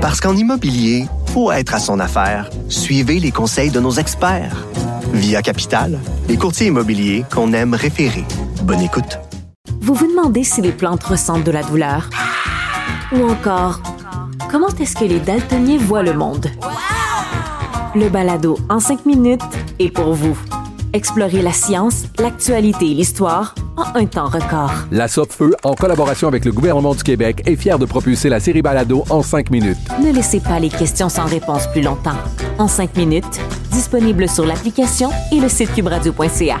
Parce qu'en immobilier, faut être à son affaire. Suivez les conseils de nos experts. Via Capital, les courtiers immobiliers qu'on aime référer. Bonne écoute. Vous vous demandez si les plantes ressentent de la douleur? Ou encore, comment est-ce que les daltoniens voient le monde? Le balado en cinq minutes est pour vous. Explorez la science, l'actualité et l'histoire en un temps record. La Feu, en collaboration avec le gouvernement du Québec, est fière de propulser la série Balado en cinq minutes. Ne laissez pas les questions sans réponse plus longtemps. En cinq minutes, disponible sur l'application et le site cubradio.ca.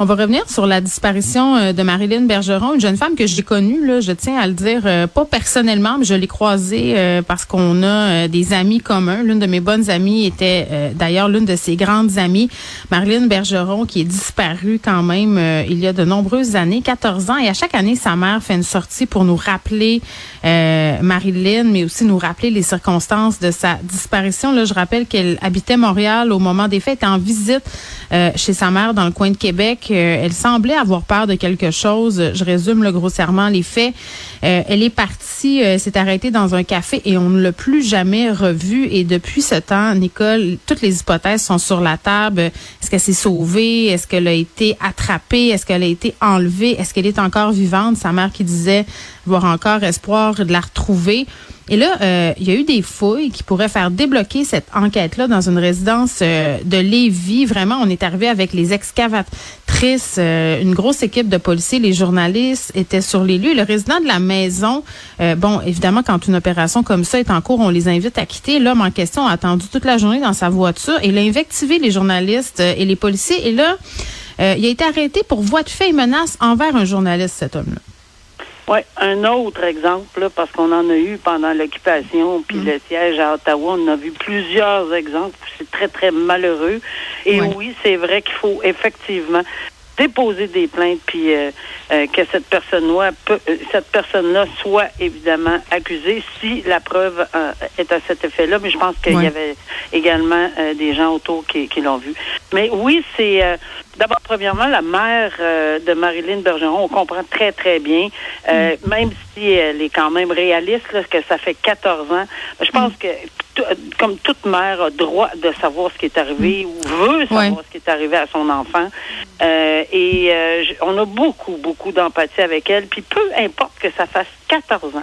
On va revenir sur la disparition euh, de Marilyn Bergeron, une jeune femme que j'ai connue, je tiens à le dire, euh, pas personnellement, mais je l'ai croisée euh, parce qu'on a des amis communs. L'une de mes bonnes amies était d'ailleurs l'une de ses grandes amies, Marilyn Bergeron, qui est disparue quand même il y a de nombreuses années, 14 ans. Et à chaque année, sa mère fait une sortie pour nous rappeler euh, Marilyn, mais aussi nous rappeler les circonstances de sa disparition. Je rappelle qu'elle habitait Montréal au moment des était en visite chez sa mère dans le coin de Québec. Euh, elle semblait avoir peur de quelque chose. Je résume le grossièrement les faits. Euh, elle est partie, euh, s'est arrêtée dans un café et on ne l'a plus jamais revue. Et depuis ce temps, Nicole, toutes les hypothèses sont sur la table. Est-ce qu'elle s'est sauvée? Est-ce qu'elle a été attrapée? Est-ce qu'elle a été enlevée? Est-ce qu'elle est encore vivante? Sa mère qui disait avoir encore espoir de la retrouver. Et là, euh, il y a eu des fouilles qui pourraient faire débloquer cette enquête-là dans une résidence euh, de Lévis. Vraiment, on est arrivé avec les excavatrices, euh, une grosse équipe de policiers, les journalistes étaient sur les lieux. Le résident de la maison, bon, évidemment, quand une opération comme ça est en cours, on les invite à quitter. L'homme en question a attendu toute la journée dans sa voiture et il a invectivé les journalistes et les policiers. Et là, il a été arrêté pour voie de fait et menace envers un journaliste, cet homme-là. Oui, un autre exemple, là, parce qu'on en a eu pendant l'occupation, puis le siège à Ottawa, on a vu plusieurs exemples. C'est très, très malheureux. Et oui, c'est vrai qu'il faut effectivement déposer des plaintes, puis euh, euh, que cette personne-là, peut- euh, cette personne-là soit évidemment accusée si la preuve euh, est à cet effet-là. Mais je pense qu'il Ouais. y avait également euh, des gens autour qui, qui l'ont vu. Mais oui, c'est euh, d'abord premièrement la mère euh, de Marilyn Bergeron. On comprend très très bien, euh, même si elle est quand même réaliste, là, que ça fait 14 ans. Je pense que comme toute mère a droit de savoir ce qui est arrivé ou veut savoir Ouais. ce qui est arrivé à son enfant. Euh, et euh, on a beaucoup, beaucoup d'empathie avec elle. Puis peu importe que ça fasse 14 ans,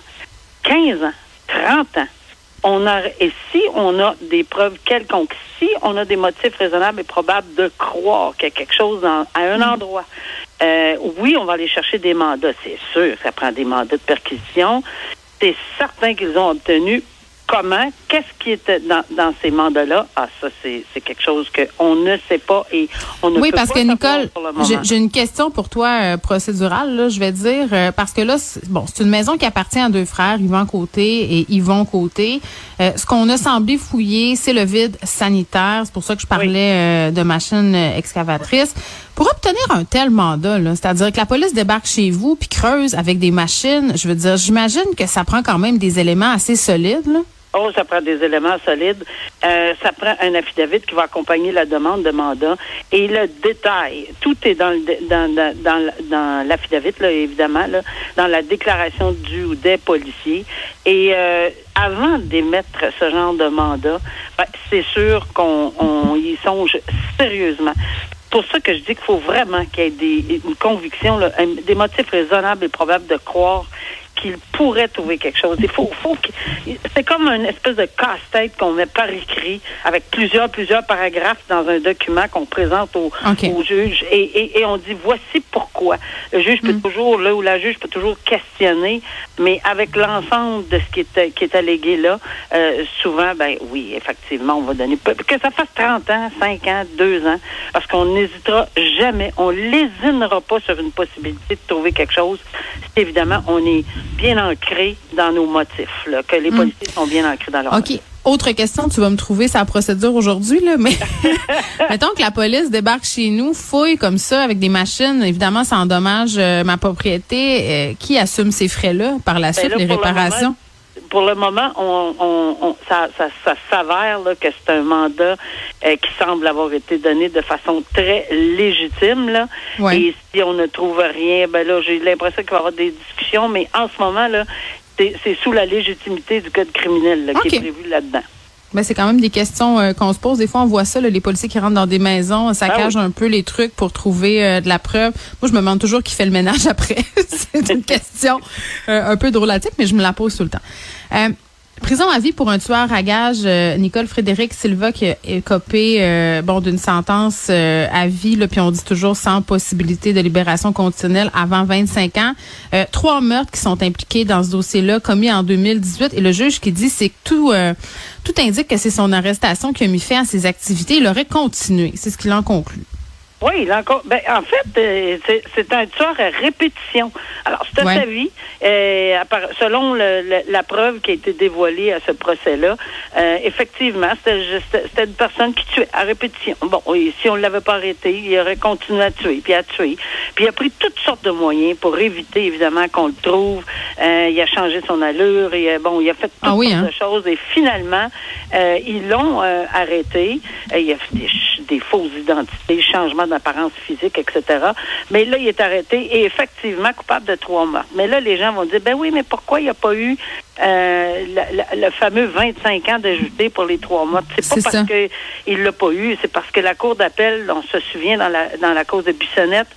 15 ans, 30 ans, on a, et si on a des preuves quelconques, si on a des motifs raisonnables et probables de croire qu'il y a quelque chose dans- à un endroit, euh, oui, on va aller chercher des mandats, c'est sûr, ça prend des mandats de perquisition. C'est certain qu'ils ont obtenu. Comment? Qu'est-ce qui était dans, dans ces mandats-là? Ah, ça, c'est quelque chose qu'on ne sait pas et on ne Oui, peut parce pas que savoir Nicole, pour le moment. j'ai j'ai une question pour toi euh, procédurale, là, je vais dire, euh, parce que là, c'est- bon, c'est une maison qui appartient à deux frères, Yvan Côté et Yvon Côté. Euh, ce qu'on a semblé fouiller, c'est le vide sanitaire. C'est pour ça que je parlais de machines excavatrices. Pour obtenir un tel mandat, c'est-à-dire que la police débarque chez vous puis creuse avec des machines, je veux dire, j'imagine que ça prend quand même des éléments assez solides. Là. Oh, ça prend des éléments solides. Euh, ça prend un affidavit qui va accompagner la demande de mandat. Et le détail, tout est dans le dans, dans, dans, l'affidavit, là, évidemment, dans la déclaration du ou des policiers. Et euh, avant d'émettre ce genre de mandat, ben, c'est sûr qu'on on y songe sérieusement. Pour ça que je dis qu'il faut vraiment qu'il y ait des, une conviction, des motifs raisonnables et probables de croire qu'il pourrait trouver quelque chose. Il faut, c'est comme une espèce de casse-tête qu'on met par écrit avec plusieurs, plusieurs paragraphes dans un document qu'on présente au, juge et, et, et on dit voici pourquoi. Le juge peut toujours, là où la juge peut toujours questionner, mais avec l'ensemble de ce qui est, qui est allégué là, euh, souvent, ben oui, effectivement, on va donner, que ça fasse 30 ans, 5 ans, 2 ans, parce qu'on n'hésitera jamais, on lésinera pas sur une possibilité de trouver quelque chose. C'est évidemment, on est bien ancré dans nos motifs, là, que les policiers sont bien ancrés dans leur OK. Autre question, tu vas me trouver sa procédure aujourd'hui, là, mais mettons que la police débarque chez nous, fouille comme ça avec des machines, évidemment, ça endommage euh, ma propriété. Euh, qui assume ces frais-là par la Ben suite, là, les réparations? Pour le moment, on, on, on- ça, ça, ça s'avère là, que c'est un mandat euh, qui semble avoir été donné de façon très légitime. Là. Ouais. Et si on ne trouve rien, ben là, j'ai l'impression qu'il va y avoir des discussions, mais en ce moment, là, c'est c'est sous la légitimité du code criminel là, qui est prévu là-dedans. Ben, c'est quand même des questions euh, qu'on se pose. Des fois, on voit ça, là, les policiers qui rentrent dans des maisons, saccagent Ah un peu les trucs pour trouver euh, de la preuve. Moi, je me demande toujours qui fait le ménage après. c'est une question euh, un peu drôlatique, mais je me la pose tout le temps. Prison à vie pour un tueur à gage, euh, Nicole Frédéric Silva qui a écopé euh, bon d'une sentence euh, à vie, puis on dit toujours sans possibilité de libération conditionnelle avant 25 ans. Euh, trois meurtres qui sont impliqués dans ce dossier-là, commis en 2018, et le juge qui dit c'est que tout tout indique que c'est son arrestation qui a mis fin à ses activités. Il aurait continué. C'est ce qu'il en conclut. Oui, il a encore. Ben, en fait, euh, c'est- un tueur à répétition. Alors, à Ouais. sa vie. euh, selon le- le- la preuve qui a été dévoilée à ce procès-là, euh, effectivement, c'était c'était une personne qui tuait à répétition. Bon, et si on ne l'avait pas arrêté, il aurait continué à tuer, puis à tuer. Puis il a pris toutes sortes de moyens pour éviter, évidemment, qu'on le trouve. Euh, il a changé son allure. Et, bon, il a fait toutes Ah oui, sortes hein? de choses. Et finalement, euh, ils l'ont arrêté. Il a fait des, fausses identités, changement d'apparence physique, etc. Mais là, il est arrêté et effectivement coupable de trois meurtres. Mais là, les gens vont dire, ben oui, mais pourquoi il n'y a pas eu euh, la- le fameux 25 ans d'ajouté pour les trois meurtres? C'est pas parce ça. que il l'a pas eu, c'est parce que la Cour d'appel, on se souvient dans la, dans la cause de Bissonnette,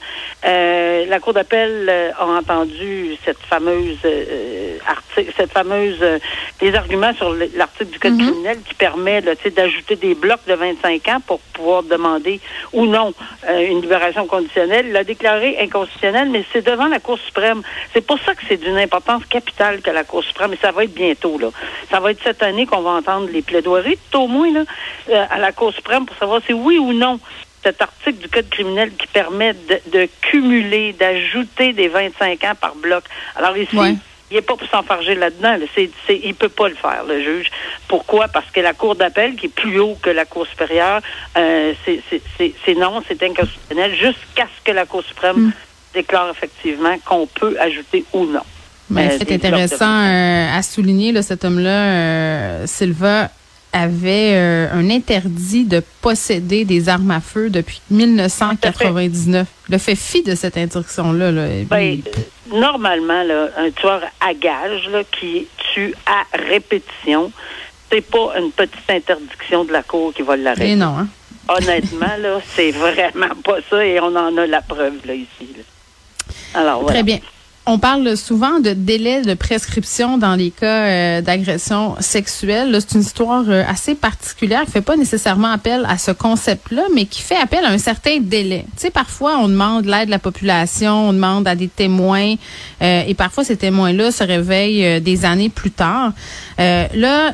euh, la Cour d'appel euh, a entendu cette fameuse euh, article, cette fameuse euh, les arguments sur le- l'article du Code Mhm. criminel qui permet d'ajouter des blocs de 25 ans pour pouvoir demander ou non euh, une libération conditionnelle. Il l'a déclaré inconstitutionnel, mais c'est devant la Cour suprême. C'est pour ça que c'est d'une importance capitale que la Cour suprême, et ça va être bientôt, là. Ça va être cette année qu'on va entendre les plaidoiries, tout au moins, là, euh, à la Cour suprême pour savoir si oui ou non cet article du Code criminel qui permet de, de cumuler, d'ajouter des 25 ans par bloc. Alors ici, Ouais. il n'est pas pour s'enfarger là-dedans. là. C'est, c'est, il peut pas le faire, le juge. Pourquoi? Parce que la Cour d'appel, qui est plus haut que la Cour supérieure, euh, c'est, c'est, c'est, c'est non, c'est inconstitutionnel, jusqu'à ce que la Cour suprême déclare effectivement qu'on peut ajouter ou non. Mais Euh, de intéressant euh, à souligner, là, cet homme-là, euh, Silva, avait euh, un interdit de posséder des armes à feu depuis 1999. Le fait fi de cette interdiction-là. Là, Ben, normalement, là, un tueur à gage là, qui tue à répétition, c'est pas une petite interdiction de la Cour qui va l'arrêter. et non, hein? Honnêtement, là, c'est vraiment pas ça et on en a la preuve là, ici. là. Alors, voilà. Très bien. On parle souvent de délai de prescription dans les cas euh, d'agression sexuelle. C'est une histoire euh, assez particulière qui fait pas nécessairement appel à ce concept-là, mais qui fait appel à un certain délai. Tu sais, parfois on demande l'aide de la population, on demande à des témoins, euh, et parfois ces témoins-là se réveillent euh, des années plus tard. Là,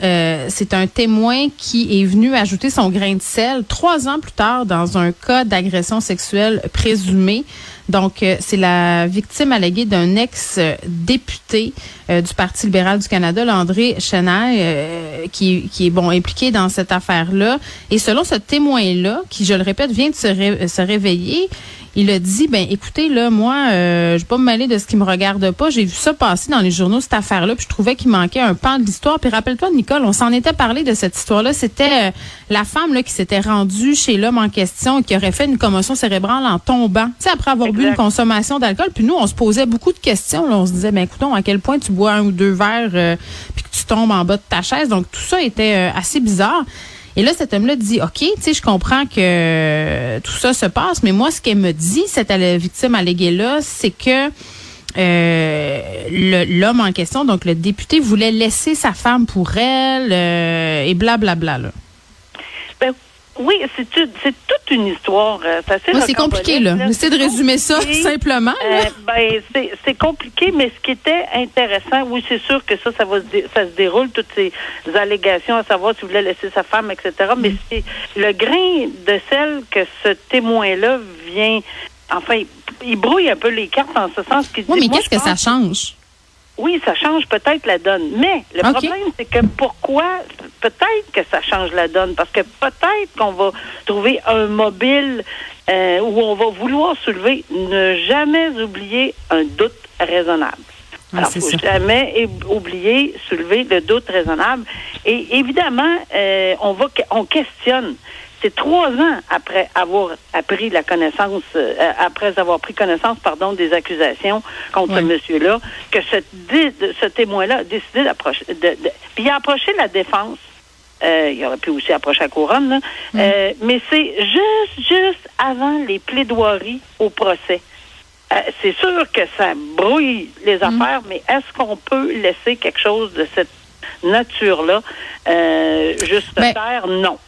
c'est un témoin qui est venu ajouter son grain de sel trois ans plus tard dans un cas d'agression sexuelle présumée. Donc, euh, c'est la victime alléguée d'un ex-député euh, du Parti libéral du Canada, là, André Chenaille, euh, qui, qui est bon impliqué dans cette affaire-là. Et selon ce témoin-là, qui, je le répète, vient de se, ré- se réveiller, il a dit, ben écoutez, là, moi, euh, je vais pas me mêler de ce qui me regarde pas. J'ai vu ça passer dans les journaux, cette affaire-là, puis je trouvais qu'il manquait un pan de l'histoire. Puis rappelle-toi, Nicole, on s'en était parlé de cette histoire-là. C'était euh, la femme là, qui s'était rendue chez l'homme en question et qui aurait fait une commotion cérébrale en tombant. Tu sais, après avoir bu une consommation d'alcool. Puis nous, on se posait beaucoup de questions. là. On se disait, ben écoutons, à quel point tu bois un ou deux verres euh, puis que tu tombes en bas de ta chaise. Donc, tout ça était euh, assez bizarre. Et là, cet homme-là dit, OK, tu sais, je comprends que euh, tout ça se passe, mais moi, ce qu'elle me dit, cette victime alléguée-là, c'est que euh, l'homme en question, donc le député, voulait laisser sa femme pour elle euh, et blablabla. là. Oui, c'est toute une histoire. euh, C'est compliqué, là. J'essaie de résumer ça simplement. Euh, ben, c'est- compliqué, mais ce qui était intéressant, oui, c'est sûr que ça, ça va se, ça se déroule, toutes ces allégations à savoir s'il voulait laisser sa femme, etc. Mais Mm. c'est le grain de sel que ce témoin-là vient, enfin, il, il brouille un peu les cartes en ce sens qu'il Oui, dit, mais moi, qu'est-ce que ça change? Oui, ça change peut-être la donne. Mais le problème, c'est que pourquoi peut-être que ça change la donne? Parce que peut-être qu'on va trouver un mobile euh, où on va vouloir soulever, ne jamais oublier un doute raisonnable. Alors, faut jamais oublier, soulever le doute raisonnable. Et évidemment, euh, on va, on questionne c'est trois ans après avoir appris la connaissance, euh, après avoir pris connaissance, pardon, des accusations contre ce monsieur-là, que ce, ce témoin-là a décidé d'approcher, de, puis il a approché la défense. Euh, il aurait pu aussi approcher la couronne, euh, mais c'est juste, juste avant les plaidoiries au procès. c'est sûr que ça brouille les mm. affaires, mais est-ce qu'on peut laisser quelque chose de cette nature-là juste faire? Non.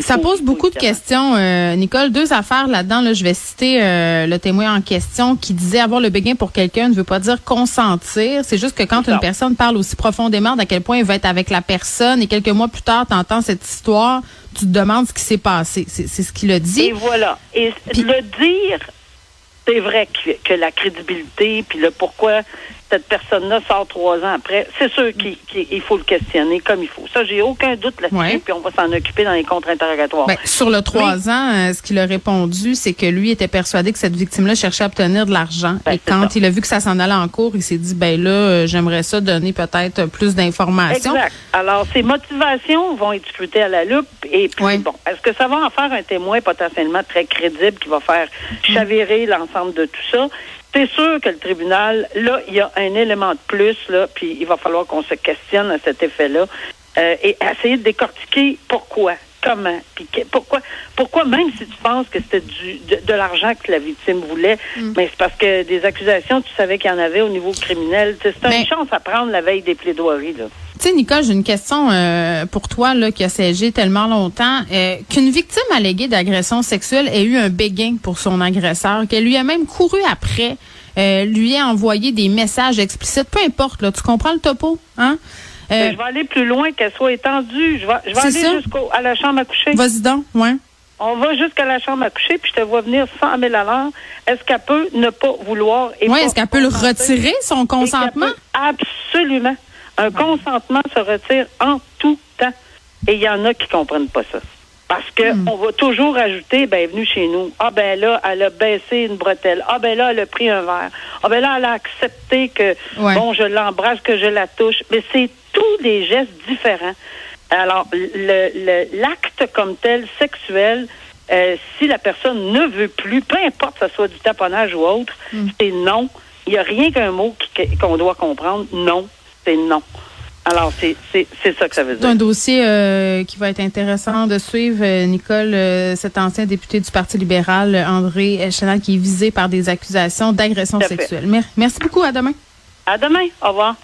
Ça pose beaucoup de questions, euh, Nicole. Deux affaires là-dedans. Là, je vais citer euh, le témoin en question qui disait avoir le béguin pour quelqu'un ne veut pas dire consentir. C'est juste que quand une personne parle aussi profondément d'à quel point il va être avec la personne et quelques mois plus tard, tu entends cette histoire, tu te demandes ce qui s'est passé. C'est ce qu'il a dit. Et voilà. Et le dire, c'est vrai que, que, la crédibilité, puis le pourquoi cette personne-là sort trois ans après, c'est sûr qu'il faut le questionner comme il faut. Ça, j'ai aucun doute là-dessus, puis on va s'en occuper dans les contre-interrogatoires. Ben, sur le trois ans, euh, ce qu'il a répondu, c'est que lui était persuadé que cette victime-là cherchait à obtenir de l'argent. Ben, et quand il a vu que ça s'en allait en cours, il s'est dit, ben là, euh, j'aimerais ça donner peut-être plus d'informations. Exact. Alors, ses motivations vont être scrutées à la loupe. Et puis, bon, est-ce que ça va en faire un témoin potentiellement très crédible qui va faire chavirer l'ensemble de tout ça? c'est sûr que le tribunal, là, il y a un élément de plus, là, puis il va falloir qu'on se questionne à cet effet-là euh, et essayer de décortiquer pourquoi, comment, puis pourquoi, pourquoi même si tu penses que c'était du de, l'argent que la victime voulait, mm. mais c'est parce que des accusations, tu savais qu'il y en avait au niveau criminel. C'est une chance à prendre la veille des plaidoiries, là. Tu sais, Nicole, j'ai une question euh, pour toi là, qui a siégé tellement longtemps. Euh, qu'une victime alléguée d'agression sexuelle ait eu un béguin pour son agresseur, qu'elle lui a même couru après, euh, lui ait envoyé des messages explicites, peu importe, là, tu comprends le topo, hein? je vais aller plus loin, qu'elle soit étendue. Je vais, je vais aller jusqu'à la chambre à coucher. Vas-y donc, ouais. On va jusqu'à la chambre à coucher, puis je te vois venir 100 000 à. Est-ce qu'elle peut ne pas vouloir... Oui, est-ce qu'elle peut le retirer, son consentement? Absolument. Un consentement se retire en tout temps. Et il y en a qui comprennent pas ça. Parce que hmm. va toujours ajouter, ben, venue chez nous. Ah, ben là, elle a baissé une bretelle. Ah, ben là, elle a pris un verre. Ah, ben là, elle a accepté que, bon, je l'embrasse, que je la touche. Mais c'est tous des gestes différents. Alors, l'acte comme tel, sexuel, euh, si la personne ne veut plus, peu importe que ce soit du taponnage ou autre, hmm. c'est non. Il n'y a rien qu'un mot qu'on doit comprendre. Non, c'est non. Alors, c'est ça que ça veut dire. C'est un dossier euh, qui va être intéressant de suivre, euh, Nicole, euh, cet ancien député du Parti libéral, André Chenal, qui est visé par des accusations d'agression sexuelle. Merci beaucoup. À demain. À demain. Au revoir.